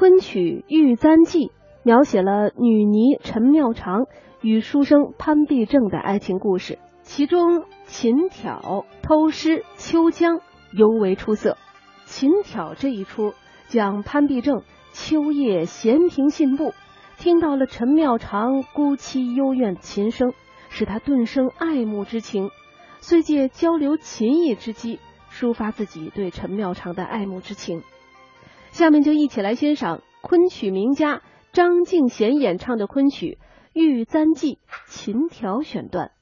昆曲《玉簪记》描写了女尼陈妙长与书生潘必正的爱情故事，其中琴挑、偷诗、秋江尤为出色。琴挑这一出讲潘必正秋夜闲庭信步，听到了陈妙长孤凄幽怨琴声，使他顿生爱慕之情，遂借交流琴艺之机，抒发自己对陈妙长的爱慕之情。下面就一起来欣赏昆曲名家张敬贤演唱的昆曲《玉簪记·琴挑》选段。